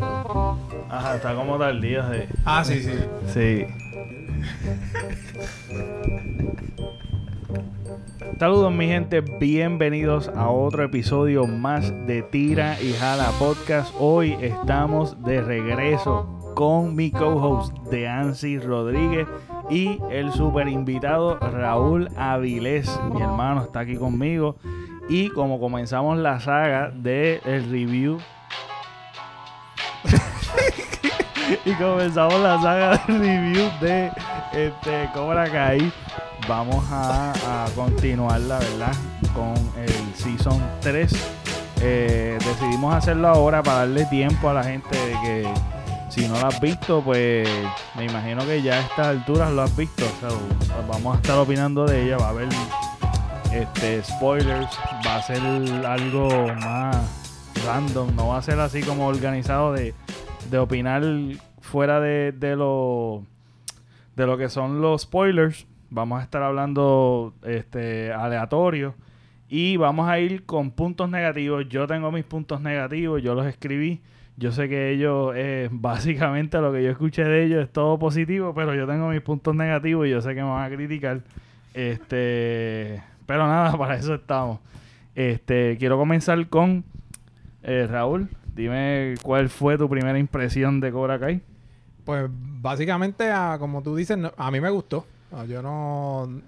Ajá, está como tardío, sí. Ah, sí, sí. Sí. Saludos mi gente, bienvenidos a otro episodio más de Tira y Jala Podcast. Hoy estamos de regreso con mi co-host de Ansi Rodríguez y el super invitado Raúl Avilés. Mi hermano está aquí conmigo. Y como comenzamos la saga del el review y comenzamos la saga de review de este, Cobra Kai. Vamos a, a continuar, la verdad, con el Season 3. Eh, decidimos hacerlo ahora para darle tiempo a la gente de que si no lo has visto, pues me imagino que ya a estas alturas lo has visto. Vamos a estar opinando de ella, va a haber este, spoilers, va a ser algo más random, no va a ser así como organizado de, de opinar fuera de, de, lo, de lo que son los spoilers. Vamos a estar hablando este, aleatorio y vamos a ir con puntos negativos. Yo tengo mis puntos negativos, yo los escribí. Yo sé que ellos, eh, básicamente lo que yo escuché de ellos es todo positivo, pero yo tengo mis puntos negativos y yo sé que me van a criticar. Este, pero nada, para eso estamos. Este, quiero comenzar con eh, Raúl. Dime cuál fue tu primera impresión de Cobra Kai. Pues básicamente, ah, como tú dices, a mí me gustó. Ah, Yo no,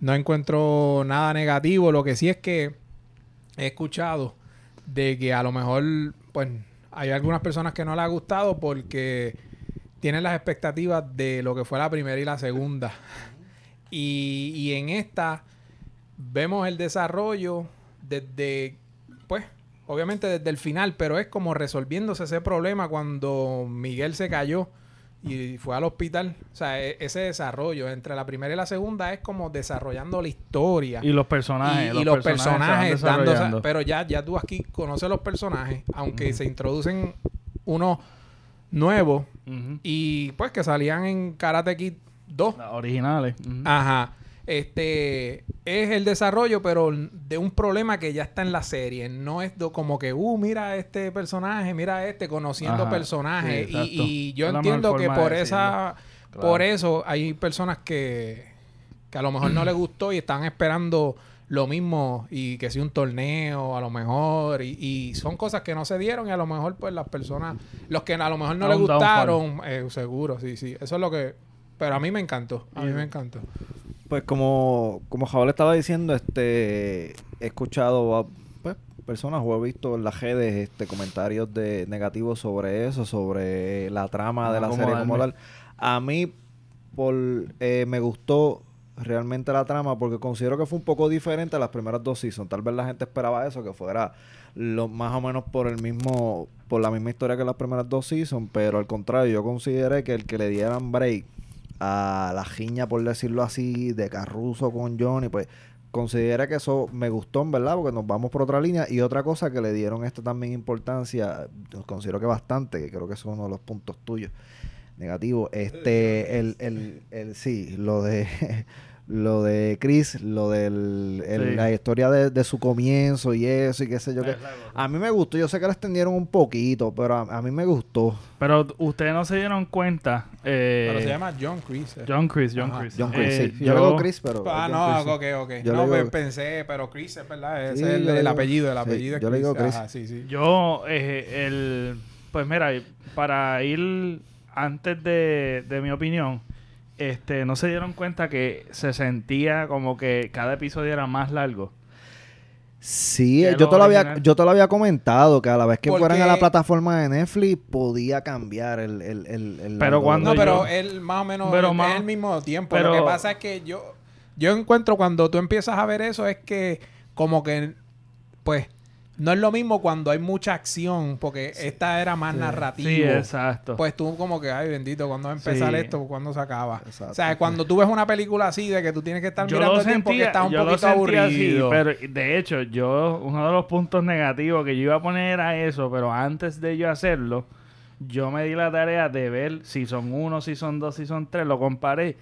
no encuentro nada negativo. Lo que sí es que he escuchado de que a lo mejor, pues, hay algunas personas que no les ha gustado porque tienen las expectativas de lo que fue la primera y la segunda. Y, y en esta vemos el desarrollo desde, pues, obviamente desde el final, pero es como resolviéndose ese problema cuando Miguel se cayó y fue al hospital. O sea, e- ese desarrollo entre la primera y la segunda es como desarrollando la historia. Y los personajes. Y, y los personajes, desarrollando. pero ya, ya tú aquí conoces los personajes, aunque se introducen unos nuevos y pues que salían en Karate Kid 2. Las originales. Ajá. Este es el desarrollo, pero de un problema que ya está en la serie. No es do- como que, uh, mira este personaje, mira este, conociendo Ajá. personajes. Sí, y, y yo Es entiendo que por esa, por eso hay personas que, que a lo mejor no les gustó y están esperando lo mismo y que sea un torneo a lo mejor y, y son cosas que no se dieron y a lo mejor pues las personas los que a lo mejor no downfall. gustaron eh, seguro sí sí eso es lo que pero a mí me encantó a mí me encantó Pues como, como Javier estaba diciendo, este he escuchado a pues, personas o he visto en las redes este, comentarios de negativos sobre eso, sobre la trama de Ah, la ¿cómo serie como tal. A mí por eh, me gustó realmente la trama porque considero que fue un poco diferente a las primeras dos seasons. Tal vez la gente esperaba eso, que fuera lo, más o menos por el mismo, por la misma historia que las primeras dos seasons, pero al contrario, yo consideré que el que le dieran break a la jiña, por decirlo así, de Carruso con Johnny, pues considera que eso me gustó, en verdad, porque nos vamos por otra línea. Y otra cosa que le dieron esta también importancia, considero que bastante, que creo que es uno de los puntos tuyos negativos, este, el, el, el, sí, lo de... Lo de Chris, lo de Sí. la historia de, de su comienzo y eso y qué sé yo qué. A mí me gustó, yo sé que la extendieron un poquito, pero a, a mí me gustó. Pero ustedes no se dieron cuenta. eh, pero se llama John Chris eh. John Chris, John Ajá. Chris. John Chris, Eh, sí. Yo, le digo Chris, pero... Ah, no, Chris, ok, sí. ok. Yo no, le pues digo- pensé, pero Chris es verdad, ese Sí, es el, yo digo- apellido, el sí, apellido es yo le digo Chris. Ajá, sí, sí. Yo, eh, el. Pues mira, para ir antes de, de mi opinión, este, no se dieron cuenta que se sentía como que cada episodio era más largo. Sí, que yo te, lo había, yo te lo había comentado, que a la vez que Porque- fueran a la plataforma de Netflix podía cambiar el... el, el, el Pero cuando No, pero yo- él más o menos Pero es más- el mismo tiempo. pero- Lo que pasa es que yo, yo encuentro cuando tú empiezas a ver eso es que como que, pues, no es lo mismo cuando hay mucha acción, porque esta era más narrativa. Sí, exacto. Pues tú como que, ay, bendito, ¿cuándo va a empezar Sí. esto? ¿Cuándo se acaba? Exacto. O sea, cuando tú ves una película así de que tú tienes que estar yo mirando el tiempo que está un yo lo poquito así, aburrido. pero de hecho, yo, uno de los puntos negativos que yo iba a poner era eso, pero antes de yo hacerlo, yo me di la tarea de ver si son uno, si son dos, si son tres, lo comparé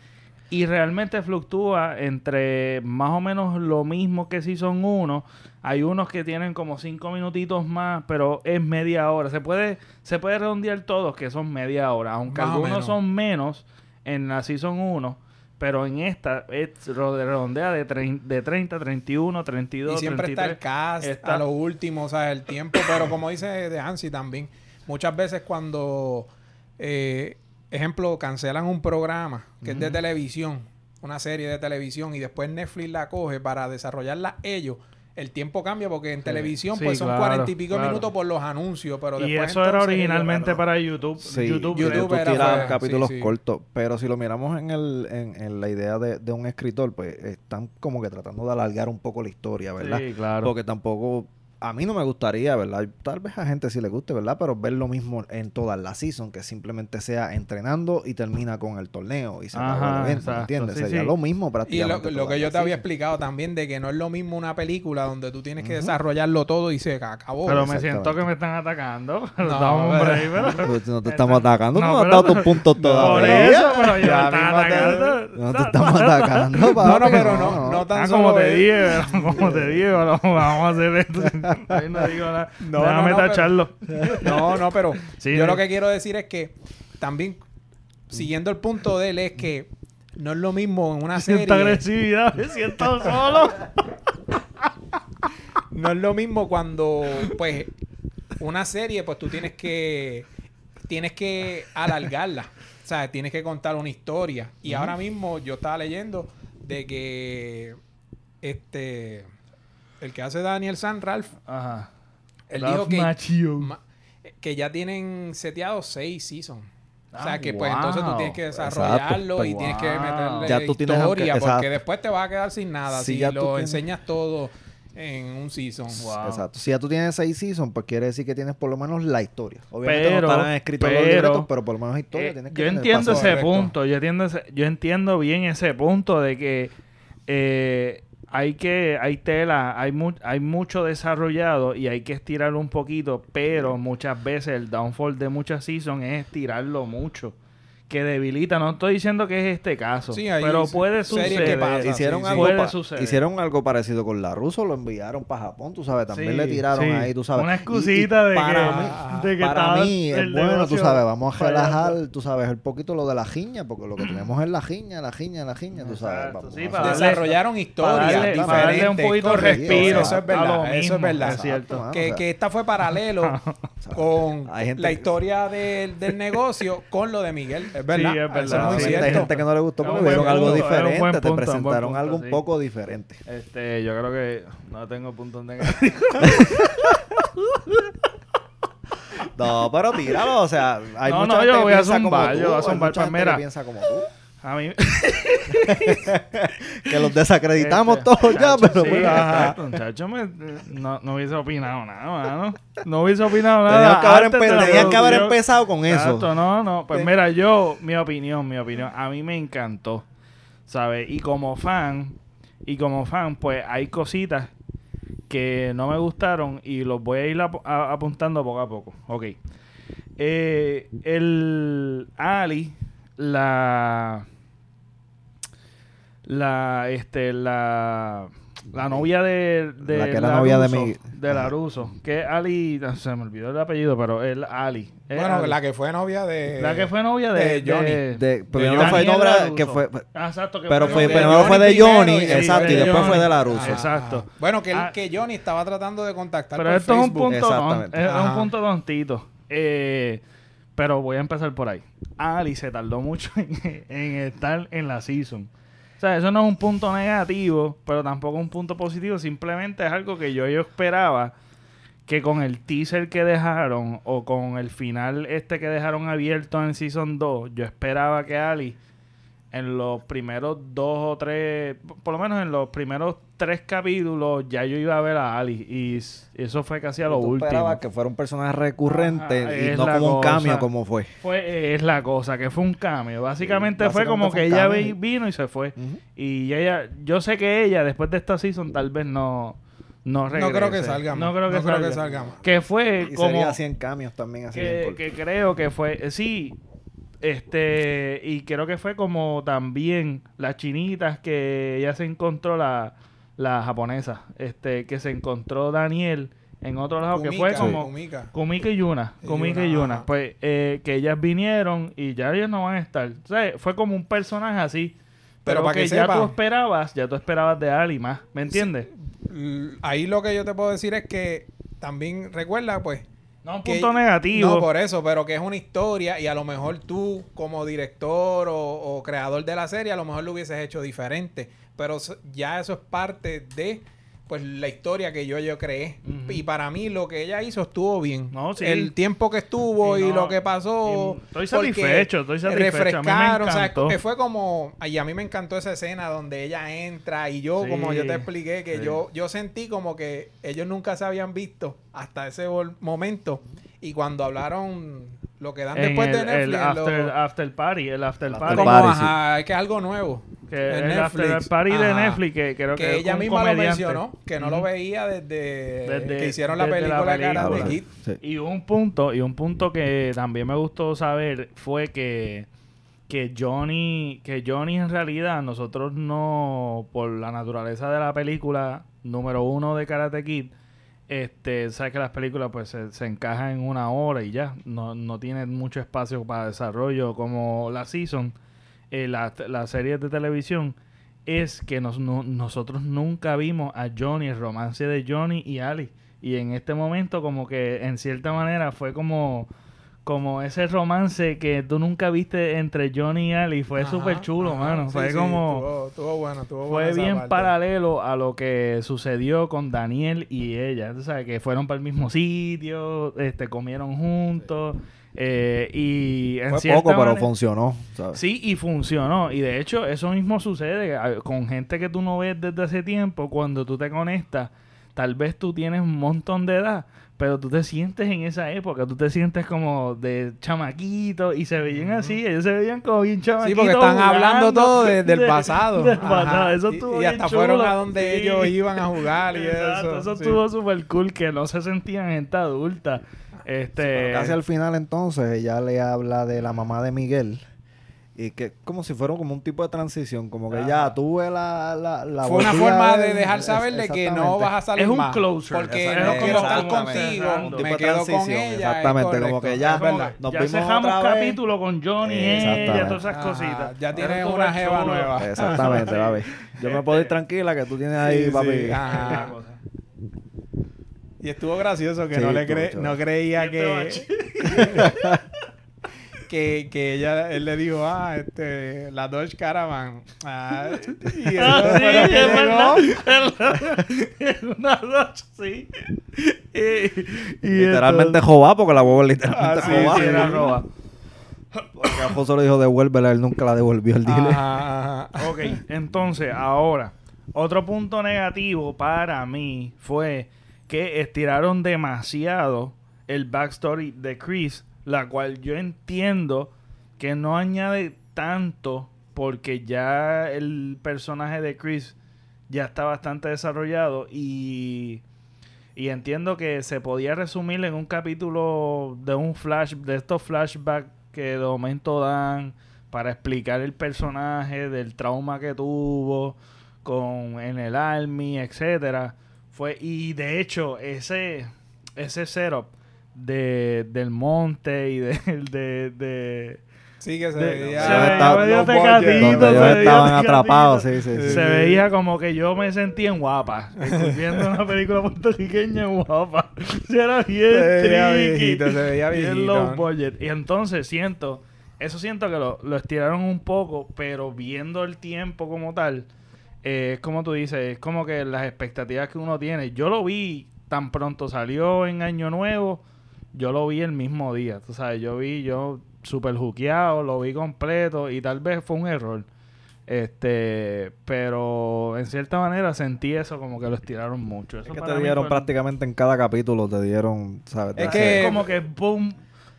Y realmente fluctúa entre más o menos lo mismo que Season 1. Hay unos que tienen como cinco minutitos más, pero es media hora. Se puede, se puede redondear todos que son media hora, aunque Más algunos menos. son menos en la Season 1. Pero en esta es redondea de, de 30, 31, 32, Y siempre está 33. el cast Está- a lo último, o sea, el tiempo. Pero como dice de Hansi también, muchas veces cuando, eh, ejemplo, cancelan un programa que es de televisión, una serie de televisión, y después Netflix la coge para desarrollarla ellos, el tiempo cambia porque en televisión Sí, pues son claro, cuarenta y pico claro. minutos por los anuncios, pero Y después eso era originalmente para YouTube. Sí, YouTube, YouTube, era tiras fue- capítulos sí, sí. cortos, pero si lo miramos en, el, en, en la idea de, de un escritor, pues están como que tratando de alargar un poco la historia, ¿verdad? Sí, claro. Porque tampoco, a mí no me gustaría, ¿verdad? Tal vez a gente sí le guste, ¿verdad? Pero ver lo mismo en todas las season, que simplemente sea entrenando y termina con el torneo y se acabó Ajá, el evento, exacto, ¿me entiendes? sí, Sería sí. lo mismo Y lo, prácticamente. lo todas que yo te había explicado también de que no es lo mismo una película donde tú tienes que desarrollarlo todo y se acabó. Pero me siento que me están atacando. No, un pero- pero- Pues no te estamos atacando, no, No, has dado tus puntos Por todavía. eso, pero Ya atacando. No te estamos atacando, No, no, pero no, no tan Ah, solo como te dije, como te dije, vamos vamos a hacer esto. Ahí no digo nada. No, Déjame no, no, pero- tacharlo. No, no, pero Sí, yo lo que quiero decir es que también, siguiendo el punto de él, es que no es lo mismo en una Siento serie. agresividad, me siento solo. No es lo mismo cuando, pues, una serie, pues tú tienes que tienes que alargarla. O sea, tienes que contar una historia. Y ahora mismo yo estaba leyendo de que este el que hace Daniel San Ralph, Ajá. él Ralph dijo que ma- que ya tienen seteados seis seasons. O sea, Ah, que pues entonces tú tienes que Exacto, desarrollarlo y pues, tienes que meterle Ya tú tienes historia porque exacto. después te vas a quedar sin nada Si si, ya lo tienes- enseñas todo en un season. Wow. Exacto. Si ya tú tienes seis seasons, pues quiere decir que tienes por lo menos la historia. Obviamente Pero- no estarán escritos los pero- libretos, pero por lo menos historia Eh, tienes que yo tener entiendo ese Correcto. punto, yo entiendo ese- yo entiendo bien ese punto de que eh, hay que hay tela, hay mu- hay mucho desarrollado y hay que estirarlo un poquito, pero muchas veces el downfall de muchas seasons es estirarlo mucho, que debilita, no estoy diciendo que es este caso, Sí, pero puede que suceder. Hicieron, sí, algo Puede suceder. hicieron algo parecido con la Russo, lo enviaron para Japón, tú sabes, también Sí, le tiraron sí. ahí, tú sabes. Una Y- y excusita de para que, mí, de que para mí es el bueno, tú sabes, vamos a relajar, tú sabes, el poquito lo de la jiña, porque lo que tenemos es la jiña, la jiña, la jiña, tú sabes. Exacto, vamos sí, a para hacer- darle- Desarrollaron para historias darle, diferentes. para darle un poquito de respiro. Eso es verdad, eso es verdad. Es cierto. Exacto, Que, o sea, que esta fue paralelo con la historia del, del negocio con lo de Miguel. Es verdad. Sí, es verdad, es hay gente que no le gustó porque vieron algo diferente, te punto, presentaron punto, algo un poco diferente. Este, yo creo que no tengo puntos negativos. No, pero tíralo, o sea, hay No, mucha no, gente yo que voy a zumbar, yo voy a hay zumbar, mucha pues mira. piensa como tú. A mí. Que los desacreditamos Este, todos ya, pero sí, exacto, muchacho, me- no, no hubiese opinado nada, mano. No hubiese opinado nada. Tenían que haber, empezado con eso. Exacto, no, no. Pues mira, yo, mi opinión, mi opinión, a mí me encantó, ¿sabes? Y como fan, y como fan, pues hay cositas que no me gustaron y los voy a ir ap- a- apuntando poco a poco. Ok. Eh, el Ali, la la este la la novia de, de La que era novia de Russo, mi- de la Ajá. Russo, que es Ali, se me olvidó el apellido, pero es Ali. Es Bueno, Ali. la que fue novia de... La que fue novia de, de Johnny. de- De- pero De no fue novia que fue Ah, exacto, que pero fue fue de primero Johnny fue de primero Johnny, y después exacto, y de después Johnny. fue de la Russo. Ajá. Exacto. Bueno, que, Ah. que Johnny estaba tratando de contactar Pero por esto es un Facebook. punto, Exactamente. es un punto tontito. Eh, pero voy a empezar por ahí. Ali se tardó mucho en, estar en la season. O sea, eso no es un punto negativo, pero tampoco un punto positivo. Simplemente es algo que yo, yo esperaba que con el teaser que dejaron o con el final este que dejaron abierto en Season 2, yo esperaba que Ali en los primeros dos o tres, por lo menos en los primeros tres capítulos, ya yo iba a ver a Ali. Y eso fue casi a lo Tú último. que fuera un personaje recurrente Ajá, y no como un cambio como fue. Fue, es la cosa, que fue un cambio. Básicamente, Sí, fue como que ella cambio. vino y se fue. Y ella, yo sé que ella, después de esta season, tal vez no, no regrese. No creo que salga más. No creo que, No creo salga. que salga más. Que fue Y como... sería 100 cambios también así que, creo que fue... Sí, Este, y creo que fue como también las chinitas que ella se encontró, la, la japonesa, este, que se encontró Daniel en otro lado, que fue como Kumika. Kumika y Yuna, Kumika y Yuna, pues eh, que ellas vinieron y ya ellos no van a estar. O sea, fue como un personaje así. Pero, Pero para que, que ya sepa- tú esperabas, ya tú esperabas de Ali más, ¿me entiendes? Ahí lo que yo te puedo decir es que también recuerda, pues. No un punto negativo. No, por eso, pero que es una historia y a lo mejor tú, como director o, o creador de la serie, a lo mejor lo hubieses hecho diferente. Pero ya eso es parte de pues la historia que yo, yo creé. Y para mí lo que ella hizo estuvo bien. No, sí. El tiempo que estuvo Y y, no, lo que pasó. y estoy satisfecho, estoy satisfecho. A mí me Refrescaron, o sea, fue como... Y a mí me encantó esa escena donde ella entra y yo, Sí, como yo te expliqué, que sí. yo, yo sentí como que ellos nunca se habían visto hasta ese momento. Y cuando hablaron lo que dan En después de Netflix, el lo- after, after party, el after El party. como, sí. ajá, es que es algo nuevo. Que en el after Netflix. party de. Netflix, que creo que, ella un misma lo comediante. mencionó, que no lo veía desde, Desde- que hicieron la desde la película, de Karate. Kid. Sí. Y un punto, y un punto que también me gustó saber fue que, que Johnny, que Johnny en realidad, nosotros no, por la naturaleza de la película número uno de Karate Kid, este, sabes que las películas pues se, se encajan en una hora y ya, no, no tienen mucho espacio para desarrollo como la season, eh, la, la serie de televisión, es que nos, no- nosotros nunca vimos a Johnny, el romance de Johnny y Ali. Y en este momento como que en cierta manera fue como como ese romance que tú nunca viste entre Johnny y Ali. Fue súper chulo, ajá. mano. Sí, fue sí, como... Estuvo, estuvo bueno, Fue bien parte. paralelo a lo que sucedió con Daniel y ella. Tú sabes que fueron para el mismo sitio, este, comieron juntos. Eh, y en Fue cierta poco, pero funcionó. ¿sabes? Sí, y funcionó. Y de hecho, eso mismo sucede con gente que tú no ves desde hace tiempo. Cuando tú te conectas, tal vez tú tienes un montón de edad, pero tú te sientes en esa época. Tú te sientes como de chamaquito y se veían así. Ellos se veían como bien Sí, chamaquitos. porque están jugando hablando todo de- del de- pasado. del Ajá. pasado. Eso Y- estuvo y, bien hasta fueron chulo. a donde Sí. ellos iban a jugar y Exacto, eso. Eso sí. estuvo súper cool que no se sentían gente adulta. Este, Pero casi al final entonces ella le habla de la mamá de Miguel y que como si fuera como un tipo de transición, como que ya tuve la, la, la Fue una forma ver, de dejar es- saber de que no vas a salir Es un más. closure, Porque no quiero como estar un- contigo, un tipo me de quedo con transición, ella. es exactamente, como que ya- Es verdad. Nos ya vimos cerramos otra vez. capítulo con Johnny, ella, todas esas Ajá, cositas. ya tienes una jeva nueva. Exactamente, Sí. papi. Yo me puedo ir tranquila que tú tienes ahí, Sí, papi. sí, ajá. Y estuvo gracioso que Sí, no le cre- no creía que, que que ella él le dijo ah este la Dodge Caravan ah, y eso Ah, sí, es verdad. Una noche, sí. Y, y Literalmente jobá, porque la huevo es literalmente Ah, sí, jobá. Sí, era roba. Porque Alfonso le dijo devuélvela, él nunca la devolvió el. Ajá, ajá. Ok, entonces, ahora, otro punto negativo para mí fue que estiraron demasiado el backstory de Chris, la cual yo entiendo que no añade tanto porque ya el personaje de Chris ya está bastante desarrollado y, y entiendo que se podía resumir en un capítulo de un flash, de estos flashbacks que de momento dan para explicar el personaje del trauma que tuvo con en el army, etcétera. Fue y de hecho ese ese setup de del monte y de, de, de sí que se de- veía se veía estaba- medio tecatito. Donde ellos estaban atrapados, sí, sí, sí. se veía como que yo me sentía en guapa viendo una película puertorriqueña en guapa Se era bien Se veía tricky, viejito, se veía bien viejito. low budget y entonces siento eso siento que lo, lo estiraron un poco pero viendo el tiempo como tal eh, es como tú dices es como que las expectativas que uno tiene yo lo vi tan pronto salió en Año Nuevo yo lo vi el mismo día tú sabes yo vi yo super juqueado lo vi completo y tal vez fue un error este, pero en cierta manera sentí eso como que lo estiraron mucho. Eso Es que te dieron fue- prácticamente en cada capítulo, te dieron, ¿sabes? Es que- como que boom.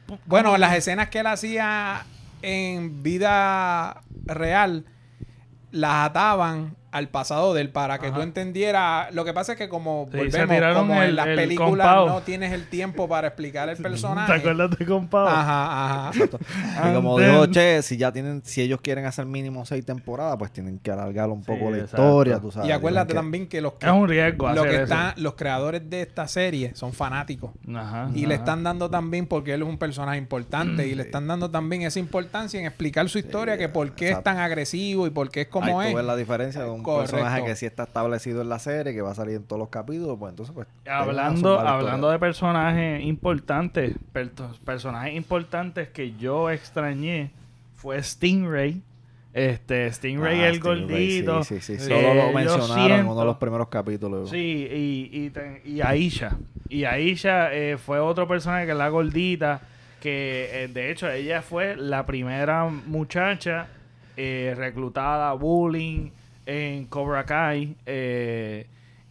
boom, bueno las escenas que él hacía en vida real las ataban al pasado de él para que Ajá. tú entendieras. Lo que pasa es que como Sí, volvemos, como el- en las el películas no tienes el tiempo para explicar el personaje. ¿Te acuerdas de compao? Ajá, ajá. Y como Antes- dijo Che, si ya tienen, si ellos quieren hacer mínimo seis temporadas, pues tienen que alargar un poco Sí, la exacto. historia, tú sabes. Y acuérdate también que los que, Es un riesgo lo hacer que eso. están, los creadores de esta serie son fanáticos. Ajá, Y le están dando también porque él es un personaje importante y le están dando también esa importancia en explicar su historia, que por qué es tan agresivo y por qué es como Ahí es. tú ves la diferencia de un Correcto. personaje que sí está establecido en la serie, que va a salir en todos los capítulos, pues entonces pues... Hablando, hablando de personajes importantes, per- personajes importantes que yo extrañé fue Stingray. Este, Stingray Ah, el Stingray, gordito. Sí, sí, sí. Eh, Solo lo mencionaron en uno de los primeros capítulos. Sí, y, y, y Aisha. Y Aisha eh, fue otro personaje que es la gordita, que eh, de hecho ella fue la primera muchacha eh, reclutada, bullying en Cobra Kai. eh,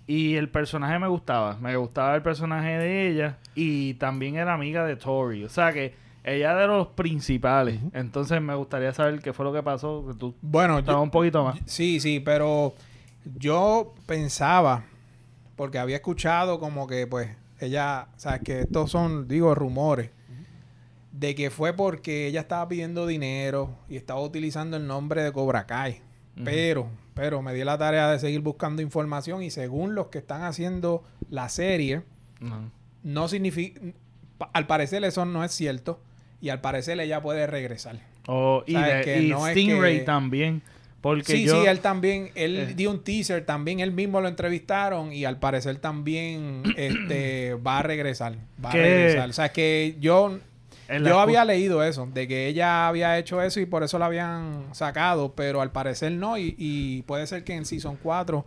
y el personaje me gustaba, me gustaba el personaje de ella y también era amiga de Tori. O sea que ella era de los principales. Entonces me gustaría saber qué fue lo que pasó. que tú Bueno, yo- un poquito más. Sí, sí, pero yo pensaba, porque había escuchado como que, pues, ella, o sea, que estos son, digo, rumores, de que fue porque ella estaba pidiendo dinero y estaba utilizando el nombre de Cobra Kai. Pero, pero me di la tarea de seguir buscando información y según los que están haciendo la serie, no significa, al parecer eso no es cierto y al parecer ella puede regresar. Oh, y ¿Sabes? de- Que y no es Stingray que- también. Porque sí, yo, sí, él también, él Eh. dio un teaser, también él mismo lo entrevistaron y al parecer también este va a regresar, va a regresar. O sea, que yo yo había leído eso, de que ella había hecho eso y por eso la habían sacado, pero al parecer no y, y puede ser que en Season 4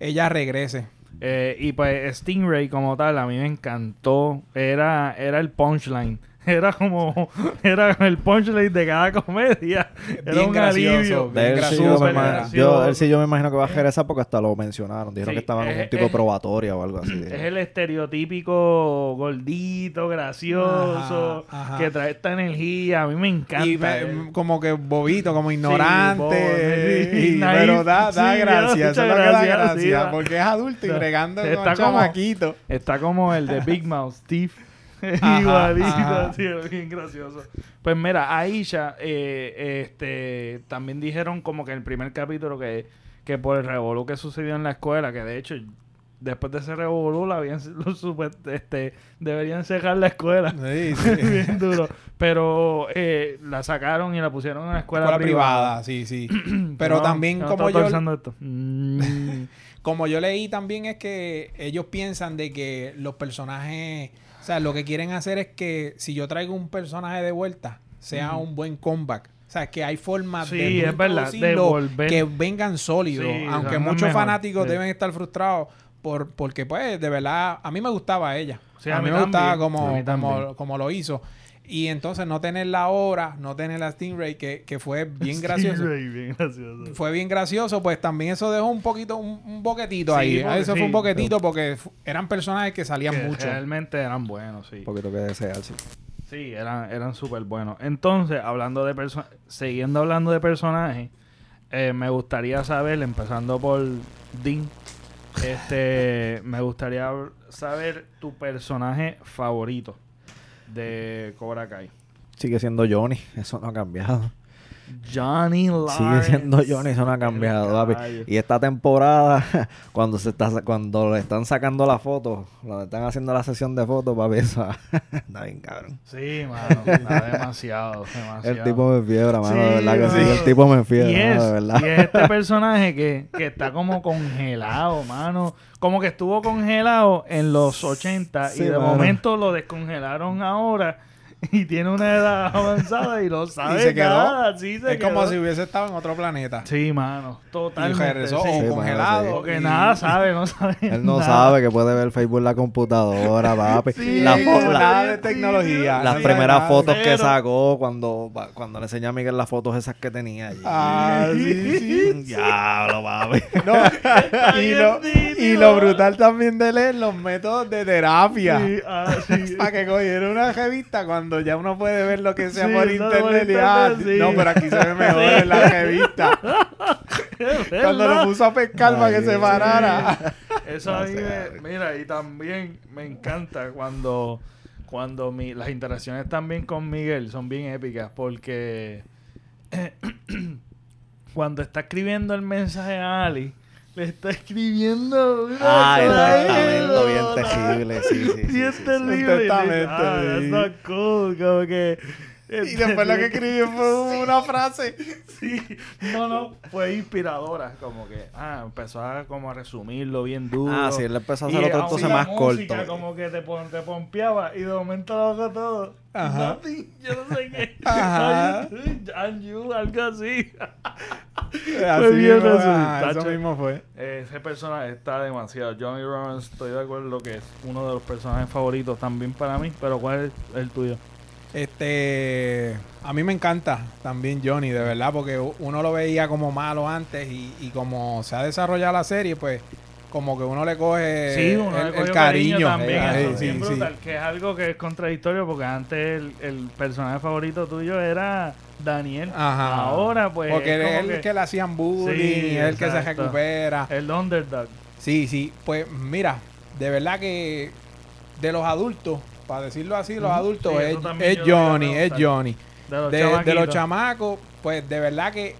ella regrese. eh, y pues Stingray como tal, a mí me encantó. Era, era el punchline. Era como... Era el punchline de cada comedia. Era Bien un gracioso, alivio. De él, Bien sí gracioso, yo gracioso. yo, él sí yo me imagino que va a hacer esa porque hasta lo mencionaron. Dijeron Sí, que estaba en es- algún tipo de probatoria o algo así. Es el estereotípico gordito, gracioso, Ajá, ajá. que trae esta energía. A mí me encanta. Y me- él. como que bobito, como ignorante. sí, y- pero da, da Sí, gracia, eso mucha es lo que da gracia, gracia. sí, da. porque es adulto y O sea, bregando con está como- chamaquito. Está como el de Big Mouth, Steve. Ajá. sí, bien gracioso. Pues mira, Aisha, eh, este, también dijeron como que en el primer capítulo que, que por el revolú que sucedió en la escuela, que de hecho, después de ese revolú, la habían, este, deberían cerrar la escuela. Sí, sí. bien duro. Pero eh, la sacaron y la pusieron en una escuela, Escuela privada. privada, sí, sí. Pero No, también no como yo, esto. Como yo leí también es que ellos piensan de que los personajes, sea, lo que quieren hacer es que si yo traigo un personaje de vuelta, sea un buen comeback. O sea, que hay formas Sí, de es verdad, de introducirlo volver. que vengan sólidos. Sí, aunque es muchos mejor, fanáticos sí. deben estar frustrados por, porque, pues, de verdad, a mí me gustaba ella. Sí, a, a mí, mí me gustaba como, A mí como, como lo hizo. Y entonces no tenerla ahora, no tener a Stingray, que, que fue bien gracioso. Sí, bien gracioso. Fue bien gracioso, pues también eso dejó un poquito, un, un boquetito Sí, ahí. porque Eso sí, fue un boquetito porque eran personajes que salían Que mucho. Realmente eran buenos, sí. Un poquito que desear, sí. Sí, eran, eran súper buenos. Entonces, hablando de perso- siguiendo hablando de personajes, eh, me gustaría saber, empezando por Dean, este, me gustaría saber tu personaje favorito de Cobra Kai. Sigue siendo Johnny, eso no ha cambiado. Johnny Lawrence. Sigue siendo Johnny, eso no ha cambiado, papi. Y esta temporada, cuando se está cuando le están sacando la foto, cuando están haciendo la sesión de fotos, papi, eso está bien cabrón. Sí, mano. está demasiado, demasiado. El tipo me fiebra, mano, Sí, de verdad que sí. El tipo me fiebra, y mano, de verdad. y es este personaje que, que está como congelado, mano. Como que estuvo congelado en los 80 Sí, y de mano. momento lo descongelaron ahora y tiene una edad avanzada y lo sabe y se quedó. nada, sí, se es como si hubiese estado en otro planeta. Sí, mano. y Totalmente. regresó sí. o Sí, mano, congelado. sí. Porque y- nada sabe, no sabe Él no nada. sabe que puede ver Facebook en la computadora, papi. Sí, La la- nada de tecnología. las no primeras nada. fotos que sacó cuando, cuando le enseñé a Miguel las fotos esas que tenía allí. Ah, sí, sí. Diablo, papi. No, y, lo, y lo brutal también de leer los métodos de terapia. Sí, ah, sí. Para que cogiera una revista cuando ya uno puede ver lo que sea Sí, por internet. y, ah, sí. No, pero aquí se ve mejor Sí. en la revista. Cuando lo puso a pescar para que se parara. Eso a mí No me- sé. mira, y también me encanta cuando, cuando mi, las interacciones también con Miguel son bien épicas porque cuando está escribiendo el mensaje a Ali, le está escribiendo una Ah, el cosa testamento bien tejible, sí, sí, sí, Bien sí, sí. terrible. Testamento, ah, that's not cool, como que... Y después lo que escribió fue una frase. Sí, no, no, fue inspiradora, como que, ah, empezó a como a resumirlo bien duro. Ah, sí, él empezó a Y hacer otro aún entonces la más música corto. como que te, pon- te pompeaba y de momento lo hago todo. Ajá. Nothing, yo no sé qué. Ajá. And you, algo así. Así bien mismo, eso, ah, mismo fue. Ese personaje está demasiado. Johnny Lawrence, estoy de acuerdo que es uno de los personajes favoritos también para mí, pero ¿cuál es el tuyo? Este, a mí me encanta también Johnny, de verdad, porque uno lo veía como malo antes y, y como se ha desarrollado la serie, pues como que uno le coge Sí, uno el, le el cogió cariño. también. Eh, eso sí, bien sí. brutal, que es algo que es contradictorio porque antes el, el personaje favorito tuyo era Daniel. Ajá. Ahora pues Porque es el que, que le hacían bullying, es el que se recupera. el underdog. Sí, sí, pues mira, de verdad que de los adultos, para decirlo así, los adultos Sí, es, Johnny, es. Johnny. De los, de, de los chamaquitos. chamacos, pues de verdad que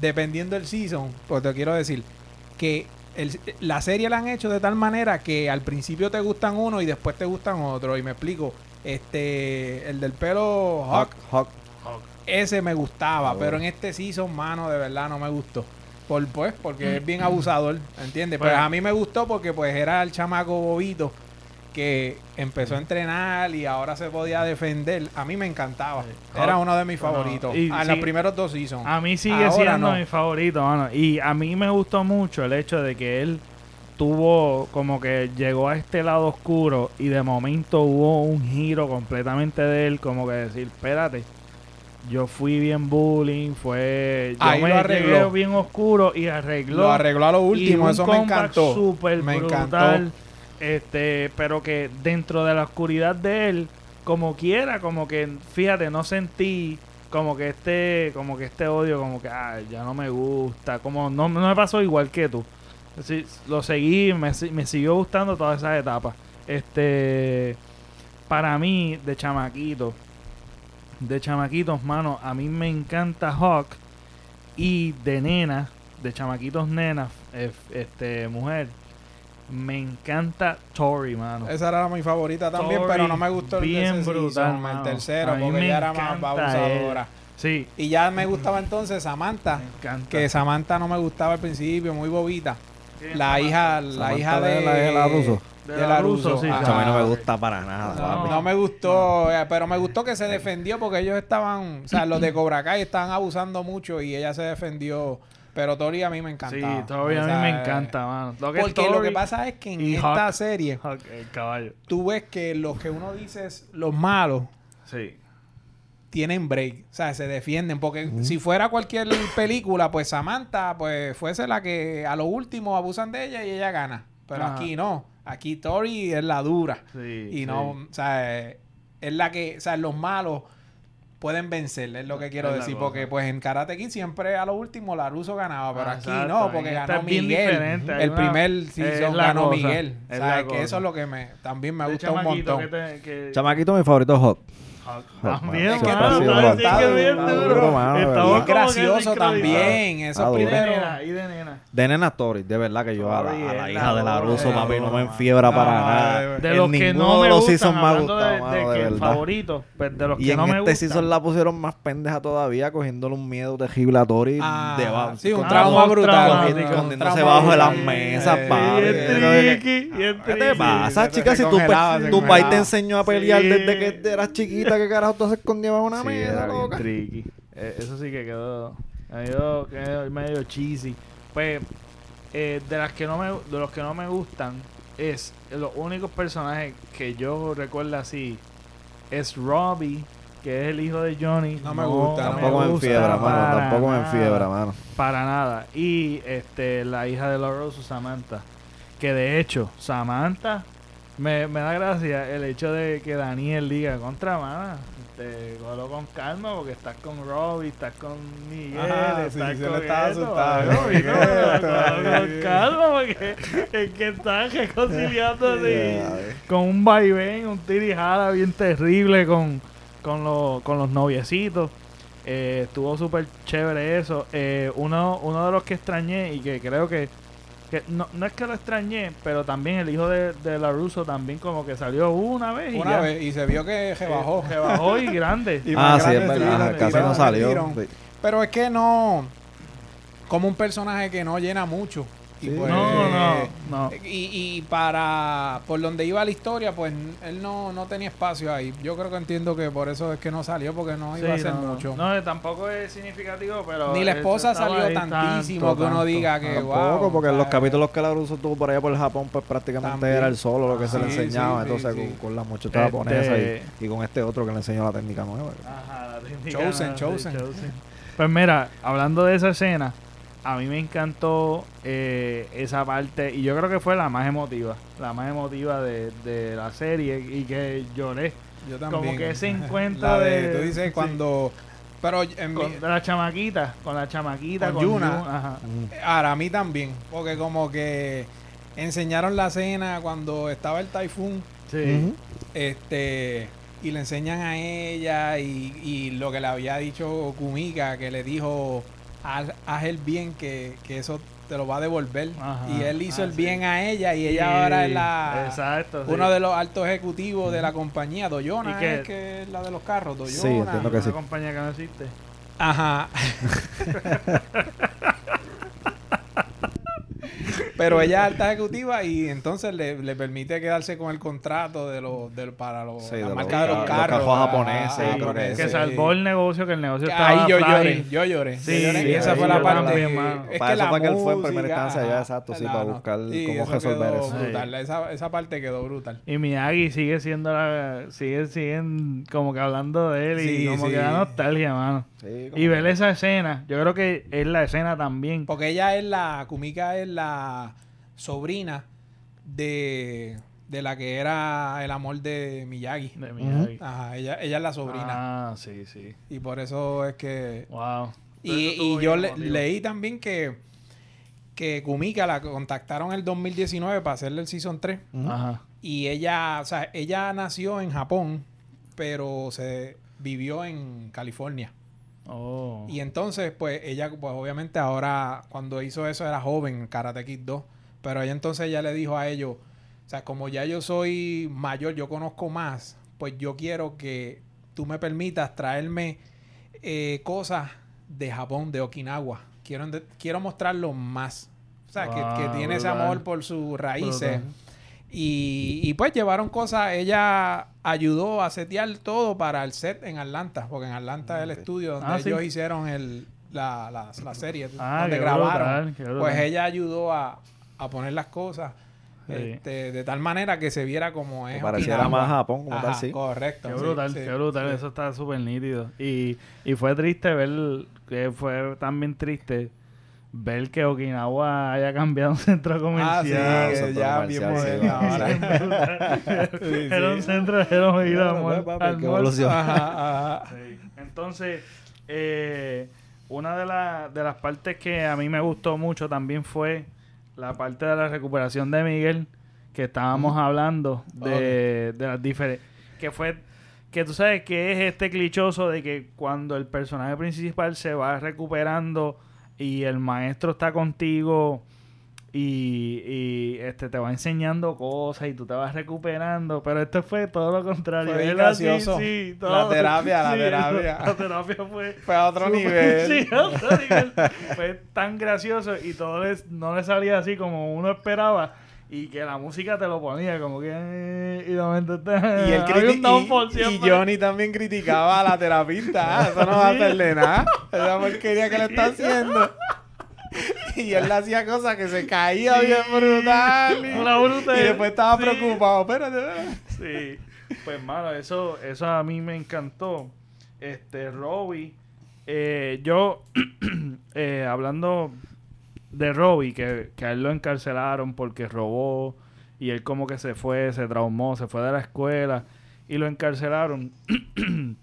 dependiendo del season, pues te quiero decir que el- la serie la han hecho de tal manera que al principio te gustan uno y después te gustan otro. Y me explico, este, el del pelo Hawk, Hawk, ese me gustaba, Ah, pero bueno. en este season, mano, de verdad no me gustó. Por, pues, porque es bien abusador, ¿entiendes? Pues- Pues a mí me gustó porque pues era el chamaco bobito que empezó a entrenar y ahora se podía defender. A mí me encantaba. Era uno de mis favoritos. en sí, los primeros dos seasons. A mí sigue Ahora siendo no. mi favorito, mano. Y a mí me gustó mucho el hecho de que él tuvo como que llegó a este lado oscuro y de momento hubo un giro completamente de él, como que decir, espérate, yo fui bien bullying, fue... Yo Ahí me lo arregló. bien oscuro y arregló. Lo arregló a lo y último, un eso me encantó. súper Me brutal. encantó. Este, pero que dentro de la oscuridad de él, como quiera, como que, fíjate, no sentí como que este, como que este odio, como que, ay, ya no me gusta, como no, no me pasó igual que tú. Sí, lo seguí, me, me siguió gustando todas esas etapas. Este, para mí, de chamaquito, de chamaquitos, mano, a mí me encanta Hawk y de nena, de chamaquitos nenas, eh, este, mujer, me encanta Tori, mano. Esa era mi favorita también, pero no me gustó el, bien brutal, season, el tercero, porque me ella era más encanta abusadora. Sí, Y ya me gustaba entonces Samantha, me encanta. que Samantha no me gustaba al principio, muy bobita. Sí, La hija, la hija de, de la- de la Russo. De de la Russo, Russo, sí, ah. A mí no me gusta para nada. No me gustó, eh, pero me gustó que se defendió porque ellos estaban, o sea, los de Cobra Kai estaban abusando mucho y ella se defendió. Pero Tori a mí me Sí, encantaba. Tori a mí me encanta, mano. Lo que es Porque lo que pasa es que en esta Hawk. serie Hawk, el caballo. tú ves que los que uno dice es los malos Sí. tienen break, o sea, se defienden. Porque si fuera cualquier película, pues Samantha, pues fuese la que a lo último abusan de ella y ella gana. Pero Ajá. aquí no. Aquí Tori es la dura. Sí, y no, sí. o sea, es la que, o sea, los malos pueden vencer, es lo que quiero Es decir. cosa. Porque pues en Karate Kid siempre a lo último la Russo ganaba, pero Ah, aquí exacto, no, porque ganó Miguel. El una- primer season ganó cosa, Miguel. es ¿Sabes? la Que cosa. eso es lo que me, también me De gusta un montón. que te- que- Chamaquito, mi favorito es Hawk. También, mano. Es gracioso también, Ah. Y de nena, y de nena. De Nena Tori, de verdad que yo a la, hija de la Russo, papi, no me enfiebra para nada. De En los que no de me los gustan, seasons me ha hablando gustado, de, mano, de de que el favorito, de los Y que en no me este season la pusieron más pendeja todavía, cogiéndole un miedo terrible a Tori. Ah, de abajo. sí, un trauma Ah, brutal. Escondiéndose bajo de las mesas, papi. ¿Qué te pasa, chica? Si tu, país te enseñó a pelear desde que eras chiquita, ¿qué carajo tú se escondías bajo una Sí, mesa, era bien loca? tricky. Eh, eso sí que quedó medio, quedó medio cheesy. Pues, eh, de las que no me de los que no me gustan es los únicos personajes que yo recuerdo así es Robbie, que es el hijo de Johnny. No me gusta, no Tampoco me gusta enfiebra, mano. Tampoco me enfiebra, mano. Para nada. Y este la hija de la Rose, Samantha. Que de hecho, Samantha me, me da gracia el hecho de que Daniel diga contra mana. Te colo con calma porque estás con Robbie, estás con Miguel, Ajá, estás sí, con estaba asustado, estaba- con calma porque es que estás reconciliando así Ya, con un vaivén, un tirijada bien terrible con, con, los, con los noviecitos. Eh, estuvo súper chévere eso. Eh, uno, uno de los que extrañé y que creo que, que no, no es que lo extrañé, pero también el hijo de, de la Russo también como que salió una vez y Una ya. vez, y se vio que se bajó. Se bajó y grande. Y Ah, más sí, es verdad. casi no salió. Sí. Pero es que no. Como un personaje que no llena mucho. Y Sí. pues, no, no, no. Y, y para. Por donde iba la historia, pues él no, no tenía espacio ahí. Yo creo que entiendo que por eso es que no salió, porque no iba a Sí, no. mucho. No, tampoco es significativo, pero... Ni la eh, esposa salió tantísimo tanto, que uno tanto. diga que. Tampoco, wow, porque en los capítulos que la Russo tuvo por allá por el Japón, pues prácticamente También. era el solo lo que se le Sí, enseñaba. sí, entonces, sí, con, con la muchacha Este- japonesa y, y con este otro que le enseñó la técnica nueva. Ajá, la técnica Chosen, no, sí, Chosen. Pues mira, hablando de esa escena, a mí me encantó eh, esa parte y yo creo que fue la más emotiva, la más emotiva de, de la serie y que lloré Yo también. como que ese encuentro de, de- Tú dices sí. cuando. Pero en con la chamaquita, con la chamaquita, Con con, Yuna. Yuna, ajá. Ahora, a mí también. Porque como que enseñaron la escena cuando estaba el typhoon. Sí. Este. Y le enseñan a ella y, y lo que le había dicho Kumika, que le dijo, haz, haz el bien, que, que eso te lo va a devolver. Ajá. Y él hizo Ah, el sí. bien a ella y ella ahora es la... Exacto. sí. Uno de los altos ejecutivos de la compañía, Doyona, ¿Y qué? es que es la de los carros, Doyona. Sí, entiendo que Una compañía que no existe. Ajá. Pero ella es alta ejecutiva y entonces le, le permite quedarse con el contrato de los de, para los, Sí, de la los- marca de los los carros. cajos japoneses, ah, creo que que sí. salvó el negocio, que el negocio Que estaba Ahí yo lloré, yo lloré. Sí, yo lloré. y sí, esa fue la parte. también, mano. Es Para que eso la fue que él fue en primera instancia, ya, exacto, sí, la- para buscar Sí, cómo eso resolver quedó eso. brutal. Esa, esa parte quedó brutal. Y Miyagi sigue siendo la... Sigue, siguen como que hablando de él y Sí, como sí. que da nostalgia, mano. Sí, Y ver esa escena, yo creo que es la escena también. Porque ella es la, Kumika es la sobrina de, de la que era el amor de Miyagi. De Miyagi. Ajá, ella, ella es la sobrina. Ah, sí, sí. Y por eso es que... Wow. Y, y yo le- leí también que, que Kumika la contactaron en el 2019 para hacerle el Season 3. Ujú. Ajá. Y ella, o sea, ella nació en Japón, pero se vivió en California. Oh. Y entonces, pues, ella, pues, obviamente ahora, cuando hizo eso era joven, Karate Kid 2. Pero ella entonces ya le dijo a ellos, o sea, como ya yo soy mayor, yo conozco más, pues yo quiero que tú me permitas traerme eh, cosas de Japón, de Okinawa. Quiero, quiero mostrarlo más. O sea, que- tiene ese amor por sus raíces. Brutal. Y, y pues llevaron cosas, ella ayudó a setear todo para el set en Atlanta, porque en Atlanta es el estudio donde Ah, sí. ellos hicieron el, la, la, la serie, Ah, donde qué grabaron. brutal, qué brutal. Pues ella ayudó a, a poner las cosas Sí. este, de tal manera que se viera como es. Que pareciera más Japón como Ajá, tal, sí. Correcto. Qué brutal, sí, qué brutal, sí. eso está súper nítido. Y, y fue triste ver, que fue también triste ver que Okinawa haya cambiado un centro Ah, sí, comercial. que centro ya comercial, bien sí, moderno sí. ahora. Sí, Era un centro de. Sí. Entonces, eh, una de, la- de las partes que a mí me gustó mucho también fue la parte de la recuperación de Miguel, que estábamos hablando de, de las diferentes... Que fue... Que tú sabes que es este clichoso de que cuando el personaje principal se va recuperando y el maestro está contigo y, y, este te va enseñando cosas y tú te vas recuperando, pero esto fue todo lo contrario. Fue gracioso. sí, La todo- terapia, la terapia. La terapia fue Fue a otro nivel. Sí, a otro nivel. Fue tan gracioso y todo les- no le salía así como uno esperaba. Y que la música te lo ponía como que... eh, Y de momento te, Y, el había criti- y- y. Johnny también criticaba a la terapista. Ah, eso no va a hacerle nada. Esa porquería que le está haciendo. Y él le hacía cosas que se caía Sí. bien brutal. Y, La bruta y es- después estaba sí. preocupado. Espérate, espérate. Sí. Pues, mano, eso, eso a mí me encantó. Este, Robbie. eh, yo, eh, hablando de Robbie, que, que a él lo encarcelaron porque robó y él como que se fue, se traumó, se fue de la escuela y lo encarcelaron.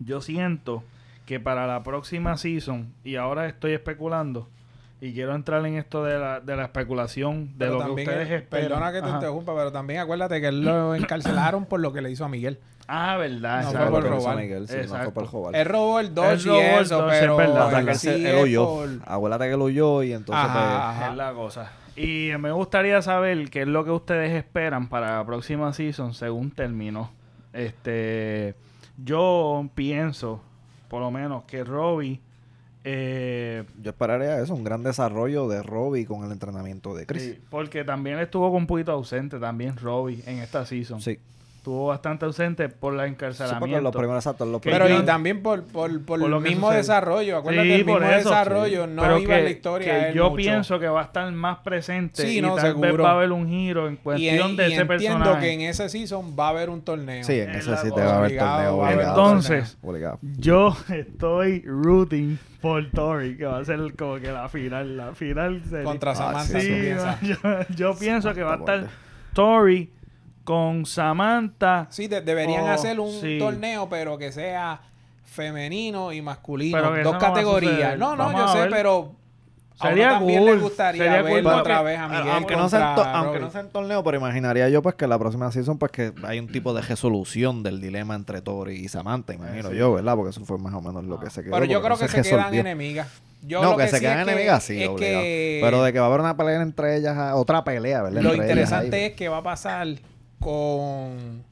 Yo siento que para la próxima season, y ahora estoy especulando, y quiero entrar en esto de la, de la especulación, de Pero lo que ustedes es- esperan. Perdona que te Ajá. interrumpa, pero también acuérdate que él lo encarcelaron por lo que le hizo a Miguel. Ah, verdad. No fue por robar. Miguel, sí, no fue por robar. Él robó el robó y eso, Dodge, es pero... verdad. O sea, que él, sí él por- Acuérdate que él huyó y entonces Ajá, pues, ajá. Es la cosa. Y me gustaría saber qué es lo que ustedes esperan para la próxima season según terminó. Este, yo pienso, por lo menos, que Robbie eh, yo esperaría eso, un gran desarrollo de Robbie con el entrenamiento de Chris. sí, porque también estuvo con un poquito ausente también Robbie en esta season. Sí. Estuvo bastante ausente por la Sí, encarcelamiento. porque los primeros actos, los Que Pero primeros- y también por, por, por, Por lo el mismo sucede. desarrollo. Acuérdate, Sí, el mismo por eso, desarrollo sí. no Pero iba que, en la historia. que yo mucho. pienso que va a estar más presente Sí, y no, tal vez seguro. va a haber un giro en Y, cuestión de y ese entiendo personaje. que en ese season va a haber un torneo. Sí, en Es ese sí te va a haber torneo. obligado. Entonces, Obligado. Yo estoy rooting por Tori, que va a ser como que la final. La final Contra Ah, Samantha. sí, Sí, yo, yo pienso que va a estar. Tori con Samantha. Sí, de- deberían Oh, hacer un sí. torneo, pero que sea femenino y masculino. Dos no categorías. No, no, Vamos yo sé, pero a Sería cool, le gustaría sería verlo cool otra vez a Miguel aunque no, sea aunque no sea en torneo, pero imaginaría yo pues que la próxima season pues que hay un tipo de resolución del dilema entre Tori y Samantha, imagino Sí. yo, ¿verdad? Porque eso fue más o menos lo que se quedó. Pero yo creo no que se quedan enemigas. Yo no, lo que, se sí quedan es que- enemigas, sí, obligado. que Pero de que va a haber una pelea entre ellas, ah, otra pelea, ¿verdad? Lo Entre ellas interesante ahí. es que va a pasar con...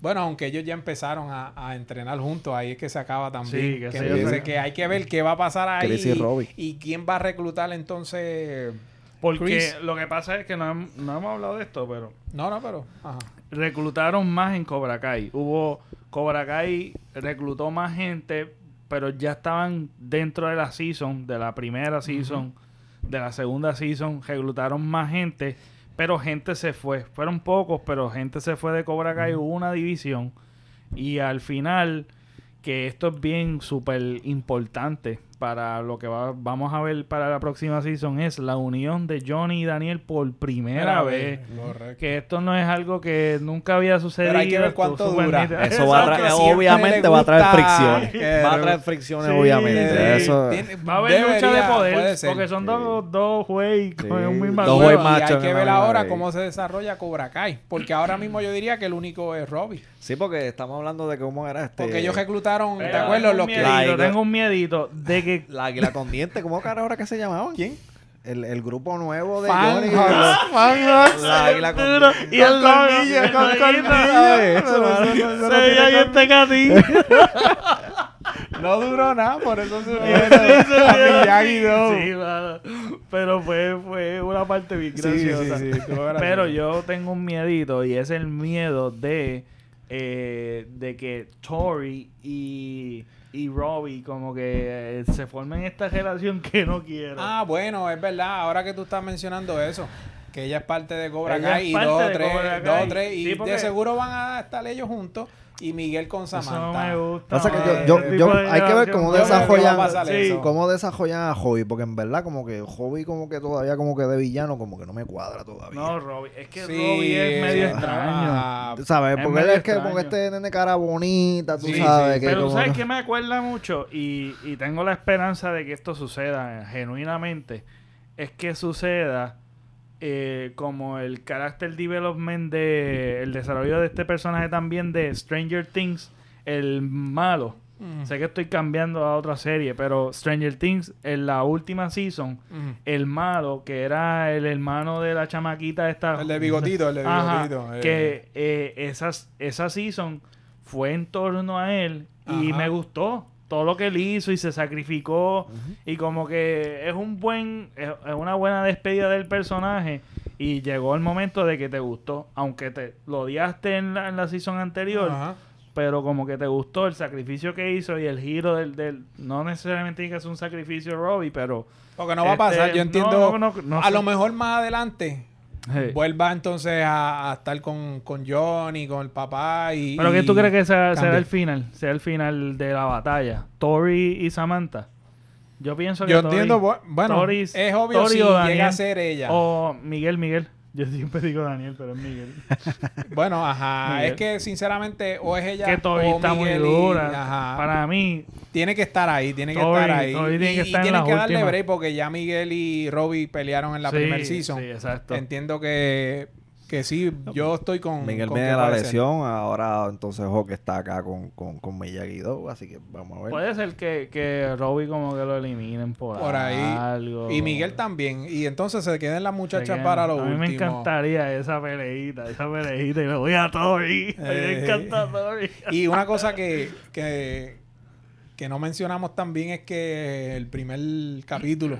Bueno, aunque ellos ya empezaron a, a entrenar juntos, ahí es que se acaba también. Sí, que que, sí, dice sí. que hay que ver qué va a pasar ahí Chris y Robbie. y quién va a reclutar entonces... Porque Chris. lo que pasa es que no, no hemos hablado de esto, pero No, no, pero... Ajá. reclutaron más en Cobra Kai. Hubo Cobra Kai reclutó más gente, pero ya estaban dentro de la season, de la primera season, de la segunda season, reclutaron más gente, pero gente se fue. Fueron pocos, pero gente se fue de Cobra Kai, hubo una división y al final que esto es bien súper importante para lo que va- vamos a ver para la próxima season es la unión de Johnny y Daniel por primera vez. Correcto. Que esto no es algo que nunca había sucedido. Pero hay que ver cuánto dura. Eso va a traer, obviamente va a traer fricciones. que- Va a traer fricciones, Sí, obviamente. sí. Eso, Tiene- Va a haber lucha de poder. Porque son dos, dos güey con Sí, un mismo dos y hay que ver ahora cómo se desarrolla Cobra Kai. Porque ahora mismo yo diría que el único es Robbie. Sí, porque estamos hablando de cómo era este... Porque ellos reclutaron, ¿te acuerdas? Los que... Tengo un miedito de que La águila con dientes, ¿cómo cara ahora que se llamaban? ¿Quién? El, el grupo nuevo de Fan Johnny. La águila con y el colmillo, con colmillo. Se veía bien pecadillo. No duró nada, por eso se Sí, veía. Sí. Pero fue, fue una parte bien Sí, sí, graciosa. sí, estuvo gracioso. Pero yo tengo un miedito y es el miedo de, eh, de que Tori y, y Robbie como que eh, se formen esta relación que no quiero. Ah, bueno, es verdad. Ahora que tú estás mencionando eso, que ella es parte de Cobra Kai y dos o de tres, dos o tres, y Sí, porque- de seguro van a estar ellos juntos y Miguel con Eso Samantha. no me gusta. Pasa que mano. yo, yo, Ese yo- tipo de hay que ver cómo desarrollan, sí, cómo desarrollan a Hobby, porque en verdad como que Hobby como que todavía como que de villano como que no me cuadra todavía. No, Robbie. Es que Sí, Robbie es medio extraño. ¿Sabes? Es Porque él es que con este nene cara bonita, tú Sí, sabes sí, que Pero como ¿sabes que- qué me acuerda mucho? Y, y tengo la esperanza de que esto suceda genuinamente. Es que suceda eh, como el character development de... El desarrollo de este personaje también de Stranger Things. El malo. Mm. Sé que estoy cambiando a otra serie, pero Stranger Things, en la última season, Mm. el malo, que era el hermano de la chamaquita esta... El de bigotito, el de Ajá, bigotito. eh. que eh, esas, esa season fue en torno a él y Ajá. me gustó todo lo que él hizo y se sacrificó y como que es un buen es, es una buena despedida del personaje y llegó el momento de que te gustó aunque te lo odiaste en la, en la season anterior Ajá. pero como que te gustó el sacrificio que hizo y el giro del, del no necesariamente ser un sacrificio Robbie pero Porque no va a pasar. Este, Yo no, entiendo. no, no, no a lo mejor más adelante hey. vuelva entonces a, a estar con, con Johnny, con el papá y. ¿Pero qué tú crees que sea, será el final? Sea el final de la batalla. Tori y Samantha. Yo pienso que Yo Tori- entiendo. bu- Bueno, Tori- es obvio Tori si o llega Daniel a ser ella. O Miguel, Miguel. Yo siempre digo Daniel, pero es Miguel. Bueno, ajá. Miguel. Es que sinceramente o es ella que Toby o está muy y- dura. ajá. Para mí, Tiene que estar ahí, tiene que Toby- estar ahí. Toby tiene y que y estar en tienen las que darle break porque ya Miguel y Robbie pelearon en la sí, primer season. Sí, exacto. Entiendo que, que sí, yo estoy con. Miguel con viene de la lesión, ahora entonces Hawk está acá con, con, con Miyagi-Do, así que vamos a ver. Puede ser que, que Robbie como que lo eliminen por, Por ahí. algo. Y Miguel también. Y entonces se queden las muchachas para lo A mí último. me encantaría esa peleita, esa peleita. Y le voy a Toby. A mí me Eh. encanta Toby. Y una cosa que, que, que no mencionamos también es que el primer capítulo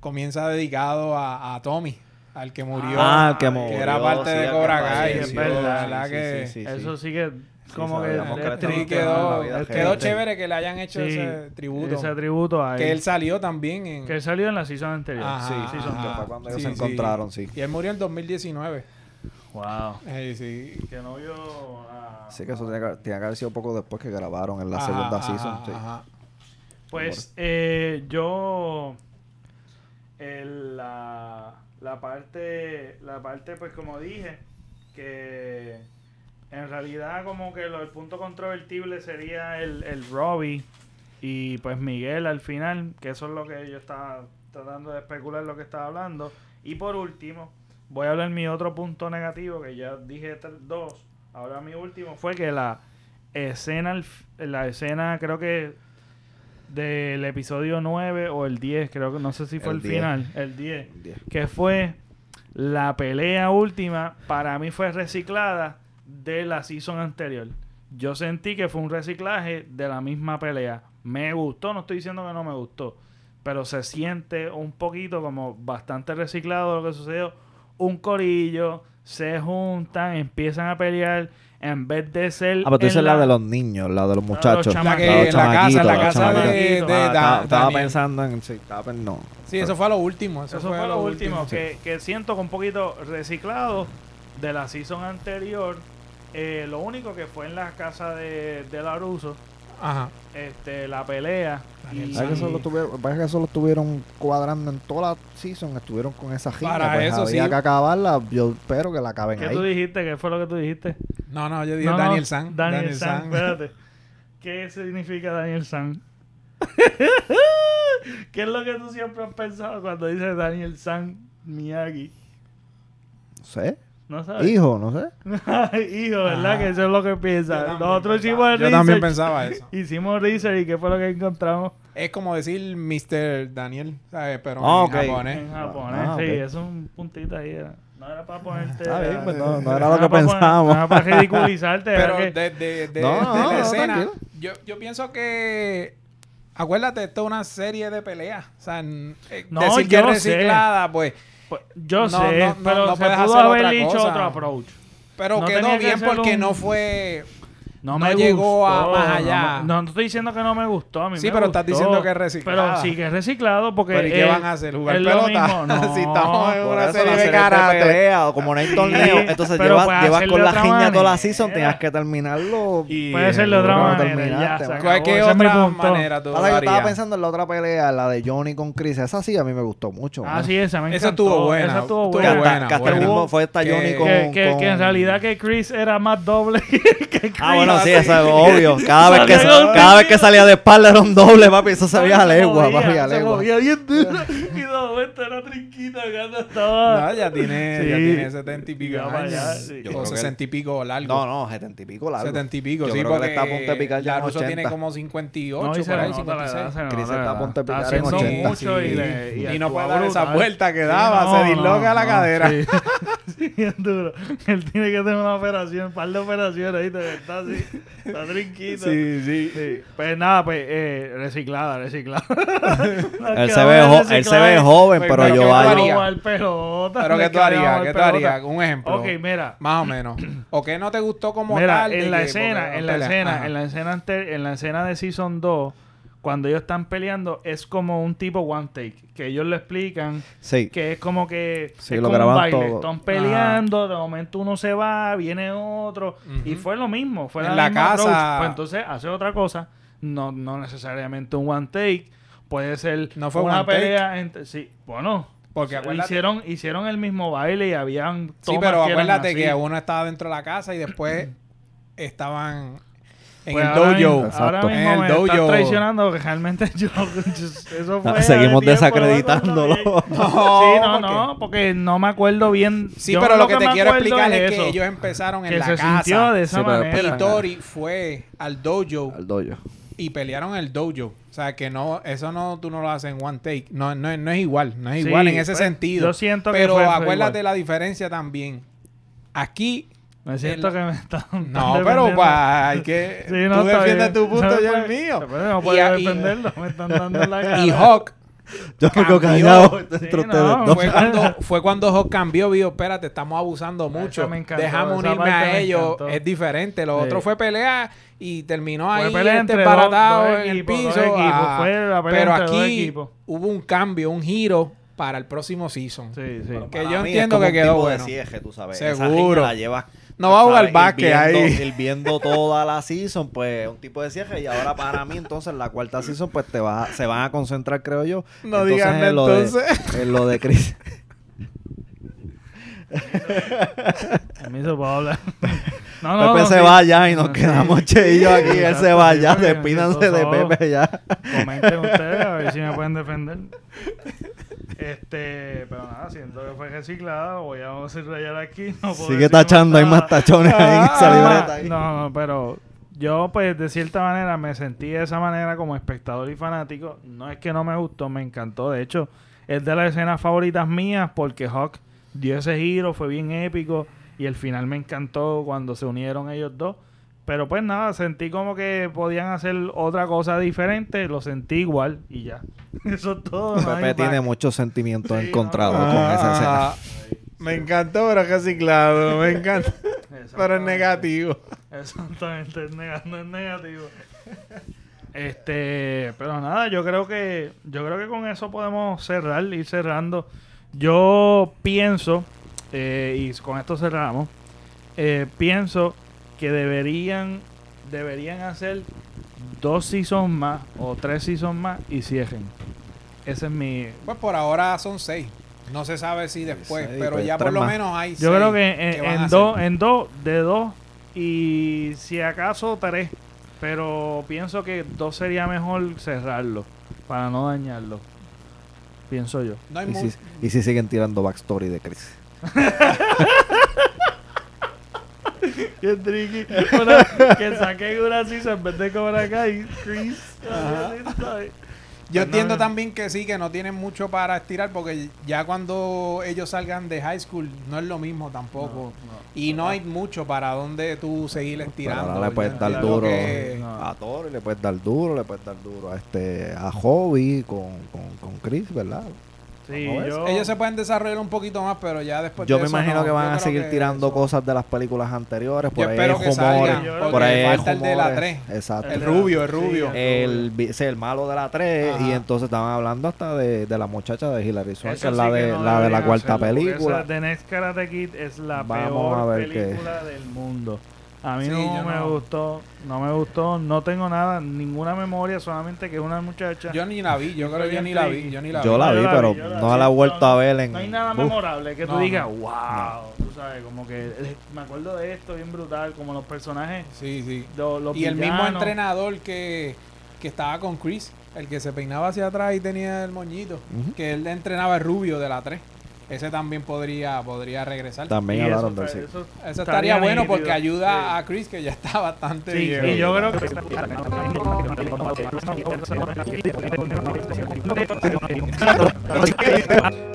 comienza dedicado a, a Tommy, al que murió. Ah, que que murió, era parte sí, de Cobra que Kai. es verdad. que Eso sí que como que... que sí, de- quedó, quedó chévere que le hayan hecho Sí, ese tributo. Ese tributo a él. que él salió también en... Que él salió en la season anterior. Ajá, sí, season ajá. fue cuando ellos Sí, se encontraron, sí. Y él murió en 2019. Wow. Eh, sí. Que no vio. Sí, que eso tenía que, tenía que haber sido poco después que grabaron en la Ajá, segunda ajá, season. Pues eh, yo el- la, la parte la parte pues como dije que en realidad como que lo, el punto controvertible sería el, el Robbie y pues Miguel al final que eso es lo que yo estaba tratando de especular lo que estaba hablando. Y por último voy a hablar mi otro punto negativo que ya dije dos. Ahora mi último fue que la escena la escena creo que del episodio 9 o el 10, creo que no sé si fue el, El 10. final, el 10, Diez. que fue la pelea última, para mí fue reciclada de la season anterior. Yo sentí que fue un reciclaje de la misma pelea. Me gustó, no estoy diciendo que no me gustó, pero se siente un poquito como bastante reciclado lo que sucedió. Un corillo, se juntan, empiezan a pelear en vez de ser... Ah, pero tú dices la de los niños, la de los muchachos. La que, La de la los casa, chamaquitos, la los casa de, Ah, Da- estaba, pensando en... Sí, estaba no. Sí, eso fue lo último. Eso, Eso fue lo último, que, que siento que un poquito reciclado de la season anterior. Eh, lo único que fue en la casa de, de Laruso, Ajá. este, la pelea. ¿Sabes que eso lo tuvieron, parece que eso lo estuvieron cuadrando en toda la season? Estuvieron con esa gira. Para pues eso había sí. que acabarla. Yo espero que la acaben ¿Qué ahí. tú dijiste? ¿Qué fue lo que tú dijiste? No, no, yo dije No, no, Daniel San. Daniel, San, espérate. ¿Qué significa Daniel San? ¿Qué es lo que tú siempre has pensado cuando dices Daniel San Miyagi? No sé. ¿No sabes? Hijo, no sé. Hijo, ¿verdad? Que eso es lo que Yo piensa. también Nosotros pensaba- hicimos el Yo también research. pensaba eso. Hicimos research y ¿qué fue lo que encontramos? Es como decir Mr. Daniel, ¿sabes? Pero Ah, en japonés. En japonés, Ah, sí, eso es un puntito ahí. era. No era para ponerte. Está bien, pues no, era lo que pensábamos. No era para ridiculizarte. Pero que- de, de, de, No, de no, la no, escena, yo, yo pienso que... Acuérdate, esto es una serie de peleas. O sea, eh, No, decir que es reciclada, pues... pues, yo No, sé, no, no, pero no se puedes pudo hacer haber otra dicho cosa. otro approach. Pero No quedó que bien porque un- no fue... No, No me llegó a gustó, más no allá. No, no estoy diciendo que no me gustó. A mí Sí, me pero estás diciendo que es reciclada. Pero sí que es reciclado porque. ¿Pero y qué van a hacer? ¿Jugar es lo pelota? mismo. No. Si estamos en una serie de karate. como no hay torneo, entonces llevas, llevas con la giña toda la season, tenías que terminarlo. Y- Puede ser de otra manera. Ya, se mano. acabó. ¿Cuál- ¿Qué Ese es mi otra manera tú Ahora yo estaba pensando en la otra pelea, la de Johnny con Chris. Esa sí a mí me gustó mucho. Ah, sí, esa me Esa estuvo buena, Esa estuvo buena. que hasta el buena. mismo fue esta Johnny con... que, que, con- que en realidad que Chris era más doble que Chris. Bueno, sí, eso es obvio. Cada vez, que, cada vez que salía de espalda era un doble, papi. Eso se veía a legua, movía, papi, a Se legua. movía bien duro. Y de momento era trinquita estaba. No, ya tiene, Sí. ya tiene setenta y pico Ya para allá, años. sí. Yo o creo que sesenta y pico largo. No, no, setenta y pico largo. setenta y pico, Yo sí, porque está a punto de picar ya en Laruso tiene 80. como 58, No, y se por ahí, nota la 56. edad, se le Chris nota está la a punto de edad. picar Está en haciendo 80. mucho y, no puede dar esa vuelta que daba, se disloca la cadera. Sí, bien duro. Él tiene que tener una operación, un par de operaciones ahí, te- está así, está trinquito. Sí, sí. Sí. Pues nada, pues eh, reciclada, reciclada. Él se, ve jo- él se ve joven, Pues, pero pero ¿qué yo? Jugar pelota, Pero ¿qué tú harías? ¿Qué tú harías? Un ejemplo. Ok, mira. Más o menos. ¿O qué no te gustó como Mira, tal? en la escena, en la pelea? escena, Ajá. en la escena en la escena de Season 2, cuando ellos están peleando, es como un tipo one take. Que ellos le explican Sí. que es como que Sí, es lo como un baile. todo. Están peleando, de momento uno se va, viene otro. Y fue lo mismo. Fue En la, la misma casa- approach. Pues entonces hace otra cosa. No, no necesariamente un one take. Puede ser No fue una pelea entre. Sí, bueno. Porque acuérdate, hicieron, hicieron el mismo baile y habían sí, tomas pero que eran acuérdate que uno estaba dentro de la casa y después estaban en Pues el ahora dojo. mismo-. Ahora mismo En el me estás dojo. traicionando porque realmente yo, yo- eso fue Ah, seguimos tiempo, desacreditándolo. no sí, no, porque- no, porque no me acuerdo bien. Sí, Yo pero lo que, te quiero explicar es, que ellos empezaron en que la se casa. sintió de esa Sí, pero manera. Y Tori fue al dojo Al dojo. y pelearon en el dojo. O sea, que no, eso no, tú no lo haces en one take. No, no, no es igual, no es Sí, igual en ese pues, sentido. yo siento que Pero fue- fue acuérdate igual. la diferencia también. Aquí, Me siento el- que me están. no, están pero pa, hay que. Sí, no, tú defiendes tu punto, No yo el mío. No puedo defenderlo, me están dando la cara. Y Hawk Yo me quedo callado entre Sí, ustedes no, fue cuando, fue cuando Hawk cambió, vio, espérate, estamos abusando mucho. Encantó, Dejamos unirme a ellos. encantó. Es diferente. Lo Sí. otro fue pelea y terminó Fue ahí pelea este dos- dos en el equipos, piso. ah, Fue la pelea pero aquí hubo un cambio, un giro para el próximo season. Sí, sí. Que yo entiendo que quedó bueno. cierre, tú sabes. Seguro. la llevas, No va a jugar viendo- ahí. ir viendo toda la season, pues un tipo de cierre. Y ahora para mí, entonces, la cuarta season, pues te va, se van a concentrar, creo yo. No entonces, digan en lo de- entonces. en lo de Chris. Permiso para hablar. No, Pepe no, se sí. va ya y nos quedamos Che y yo aquí. Él se va sí, ya. Despídanse de. Pepe ya. Comenten ustedes a ver si me pueden defender. Este, pero nada, siento que fue reciclado. Voy a subrayar aquí. No puedo Sigue tachando, hay más tachones ahí en esa Ah, libreta. ahí. No, no, pero yo pues de cierta manera me sentí de esa manera como espectador y fanático. No es que no me gustó, me encantó. De hecho, es de las escenas favoritas mías porque Hawk dio ese giro, fue bien épico y el final me encantó cuando se unieron ellos dos. Pero pues nada, sentí como que podían hacer otra cosa diferente, lo sentí igual y ya. Eso es todo. Pepe tiene muchos sentimientos Sí, encontrados no. con esa escena. Ah, me encantó, pero reciclado. Me encanta. pero es negativo. Exactamente, es nega- no es negativo. Este, pero nada, yo creo que yo creo que con eso podemos cerrar, ir cerrando. Yo pienso eh, y con esto cerramos. eh, pienso que deberían deberían hacer dos seasons más o tres seasons más y cierren. Ese es mi Pues por ahora son seis. No se sabe si después, Seis, pero pues, ya por lo más. menos hay Yo seis creo que en, dos, en dos, de dos y si acaso tres. Pero pienso que dos sería mejor cerrarlo para no dañarlo. Pienso yo. No hay Y si, y si siguen tirando backstory de Chris. Qué tricky. que saquen una season en vez de Cobra Kai. Chris. Yo Pues entiendo no. también que sí, que no tienen mucho para estirar porque ya cuando ellos salgan de high school no es lo mismo tampoco. Y no hay mucho para donde tú seguir estirando. ahora le puedes dar duro. que-. A Thor le puedes dar duro, le puedes dar duro a este a Hobby con, con, con Chris, ¿verdad? Sí, yo. Ellos se pueden desarrollar un poquito más, pero ya después Yo de me eso imagino no. que van a seguir tirando eso- cosas de las películas anteriores. Por Yo ahí espero hay que rumores. salgan, Yo por ahí hay falta el de la rumores. 3. Exacto. El rubio, el rubio. Sí, El, sí, el malo de la 3 Ajá. y entonces estaban hablando hasta de, de la muchacha de Hilary Swank, que es sí la que de, no la, de la cuarta hacerlo, película. esa The Next Karate Kid es la Vamos peor qué- película del mundo. A mí Sí, no me no. gustó, no me gustó, no tengo nada, ninguna memoria, solamente que es una muchacha. Yo ni la vi, yo creo que yo ni la vi. Yo ni la Yo vi. la Yo la pero vi, la no la he vuelto no, a ver en... No hay nada memorable que tú No, digas, no. wow, tú sabes, como que eh, me acuerdo de esto bien brutal, como los personajes, Sí, sí. los Y el mismo entrenador que, que estaba con Chris, el que se peinaba hacia atrás y tenía el moñito, que él entrenaba el rubio de la 3. Ese también podría, podría regresar. También Y hablaron eso de eso. eso estaría estaría bueno porque ayuda sí. a Chris, que ya está bastante Sí, viejo. y yo creo que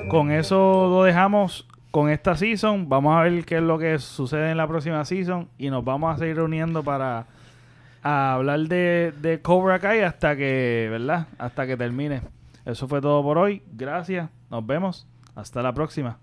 con eso lo dejamos con esta season. Vamos a ver qué es lo que sucede en la próxima season y nos vamos a seguir reuniendo para a hablar de, de Cobra Kai hasta que, ¿verdad? Hasta que termine. Eso fue todo por hoy. Gracias. Nos vemos. Hasta la próxima.